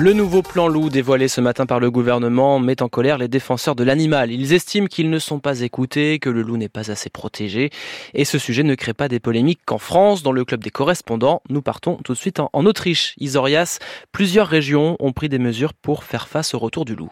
Le nouveau plan loup dévoilé ce matin par le gouvernement met en colère les défenseurs de l'animal. Ils estiment qu'ils ne sont pas écoutés, que le loup n'est pas assez protégé. Et ce sujet ne crée pas des polémiques qu'en France, dans le club des correspondants. Nous partons tout de suite en, Autriche. Isorias, plusieurs régions ont pris des mesures pour faire face au retour du loup.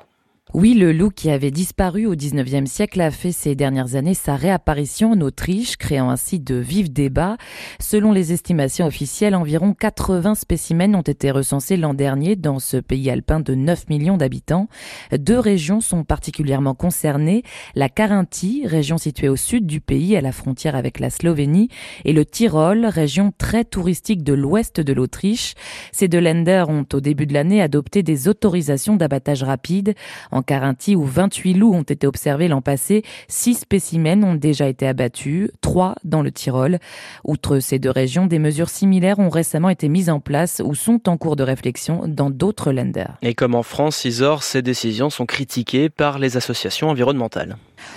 Oui, le loup qui avait disparu au 19e siècle a fait ces dernières années sa réapparition en Autriche, créant ainsi de vifs débats. Selon les estimations officielles, environ 80 spécimens ont été recensés l'an dernier dans ce pays alpin de 9 millions d'habitants. Deux régions sont particulièrement concernées, la Carinthie, région située au sud du pays à la frontière avec la Slovénie, et le Tyrol, région très touristique de l'ouest de l'Autriche. Ces deux lenders ont au début de l'année adopté des autorisations d'abattage rapide. Carinthie, où 28 loups ont été observés l'an passé, 6 spécimens ont déjà été abattus, 3 dans le Tyrol. Outre ces deux régions, des mesures similaires ont récemment été mises en place ou sont en cours de réflexion dans d'autres lenders. Et comme en France, Isor, ces décisions sont critiquées par les associations environnementales.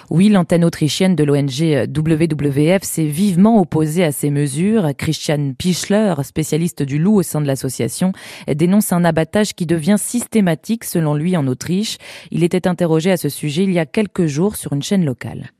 Oui, l'antenne autrichienne de l'ONG WWF s'est vivement opposée à ces mesures. Christian Pichler, spécialiste du loup au sein de l'association, dénonce un abattage qui devient systématique selon lui en Autriche. Il était interrogé à ce sujet il y a quelques jours sur une chaîne locale.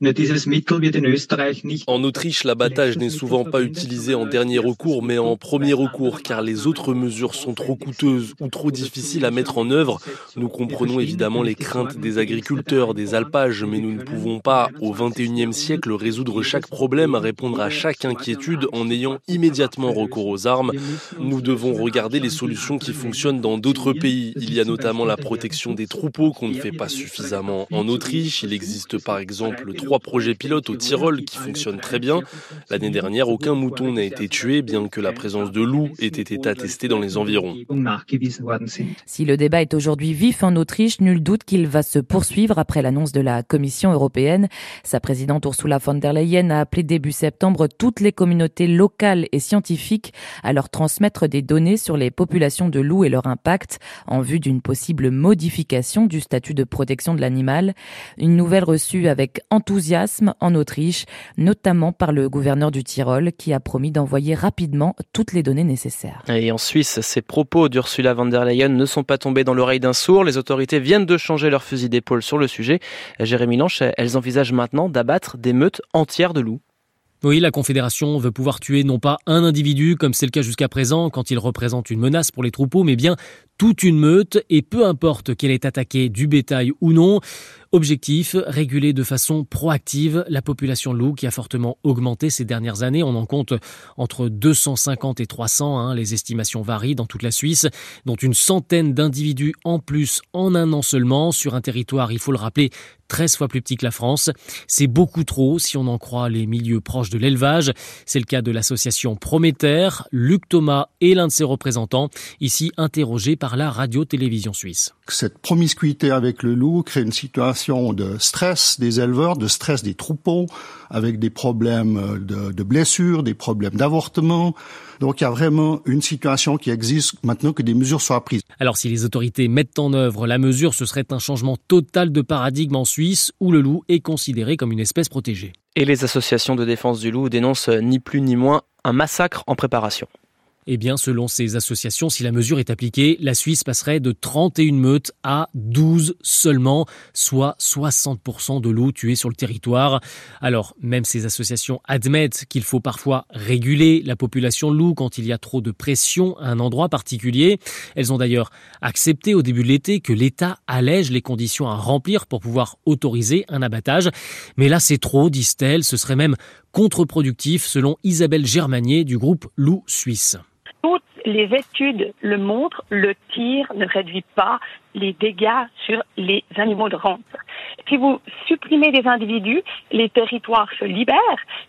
En Autriche, l'abattage n'est souvent pas utilisé en dernier recours, mais en premier recours, car les autres mesures sont trop coûteuses ou trop difficiles à mettre en œuvre. Nous comprenons évidemment les craintes des agriculteurs, des alpages, mais nous ne pouvons pas, au XXIe siècle, résoudre chaque problème, répondre à chaque inquiétude en ayant immédiatement recours aux armes. Nous devons regarder les solutions qui fonctionnent dans d'autres pays. Il y a notamment la protection des troupeaux qu'on ne fait pas suffisamment en Autriche. Il existe par exemple trois projets pilotes au Tyrol qui fonctionnent très bien. L'année dernière, aucun mouton n'a été tué, bien que la présence de loups ait été attestée dans les environs. Si le débat est aujourd'hui vif en Autriche, nul doute qu'il va se poursuivre après l'annonce de la Commission européenne. Sa présidente Ursula von der Leyen a appelé début septembre toutes les communautés locales et scientifiques à leur transmettre des données sur les populations de loups et leur impact en vue d'une possible modification du statut de protection de l'animal. Une nouvelle reçue avec enthousiasme en Autriche, notamment par le gouverneur du Tyrol qui a promis d'envoyer rapidement toutes les données nécessaires. Et en Suisse, ces propos d'Ursula von der Leyen ne sont pas tombés dans l'oreille d'un sourd. Les autorités viennent de changer leur fusil d'épaule sur le sujet. Jérémy Lanche, elles envisagent maintenant d'abattre des meutes entières de loups. Oui, la Confédération veut pouvoir tuer non pas un individu, comme c'est le cas jusqu'à présent, quand il représente une menace pour les troupeaux, mais bien toute une meute, et peu importe qu'elle ait attaqué du bétail ou non. Objectif, réguler de façon proactive la population de loups qui a fortement augmenté ces dernières années. On en compte entre 250 et 300, hein, les estimations varient dans toute la Suisse, dont une centaine d'individus en plus en un an seulement, sur un territoire, il faut le rappeler, 13 fois plus petit que la France. C'est beaucoup trop si on en croit les milieux proches de l'élevage. C'est le cas de l'association Prométhée. Luc Thomas est l'un de ses représentants, ici interrogé par la radio-télévision suisse. Cette promiscuité avec le loup crée une situation de stress des éleveurs, de stress des troupeaux, avec des problèmes de, de blessures, des problèmes d'avortement. Donc il y a vraiment une situation qui existe maintenant que des mesures soient prises. Alors si les autorités mettent en œuvre la mesure, ce serait un changement total de paradigme en Suisse où le loup est considéré comme une espèce protégée. Et les associations de défense du loup dénoncent ni plus ni moins un massacre en préparation. Eh bien, selon ces associations, si la mesure est appliquée, la Suisse passerait de 31 meutes à 12 seulement, soit 60% de loups tués sur le territoire. Alors, même ces associations admettent qu'il faut parfois réguler la population de quand il y a trop de pression à un endroit particulier. Elles ont d'ailleurs accepté au début de l'été que l'État allège les conditions à remplir pour pouvoir autoriser un abattage. Mais là, c'est trop, disent-elles, ce serait même contre-productif selon Isabelle Germanier du groupe Loup Suisse les études le montrent, le tir ne réduit pas les dégâts sur les animaux de rente. Si vous supprimez des individus, les territoires se libèrent.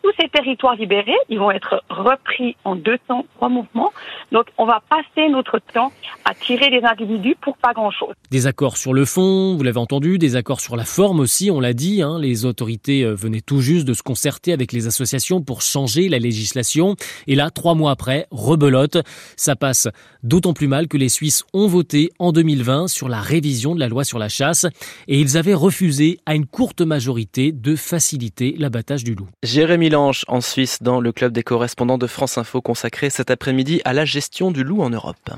Tous ces territoires libérés, ils vont être repris en deux temps, trois mouvements. Donc, on va passer notre temps à tirer des individus pour pas grand-chose. Des accords sur le fond, vous l'avez entendu, des accords sur la forme aussi, on l'a dit. Hein, les autorités euh, venaient tout juste de se concerter avec les associations pour changer la législation. Et là, trois mois après, rebelote. Ça passe d'autant plus mal que les Suisses ont voté en 2020 sur la révision de la loi sur la chasse et ils avaient refusé à une courte majorité de faciliter l'abattage du loup. Jérémy Lange en Suisse dans le club des correspondants de France Info consacré cet après-midi à la gestion du loup en Europe.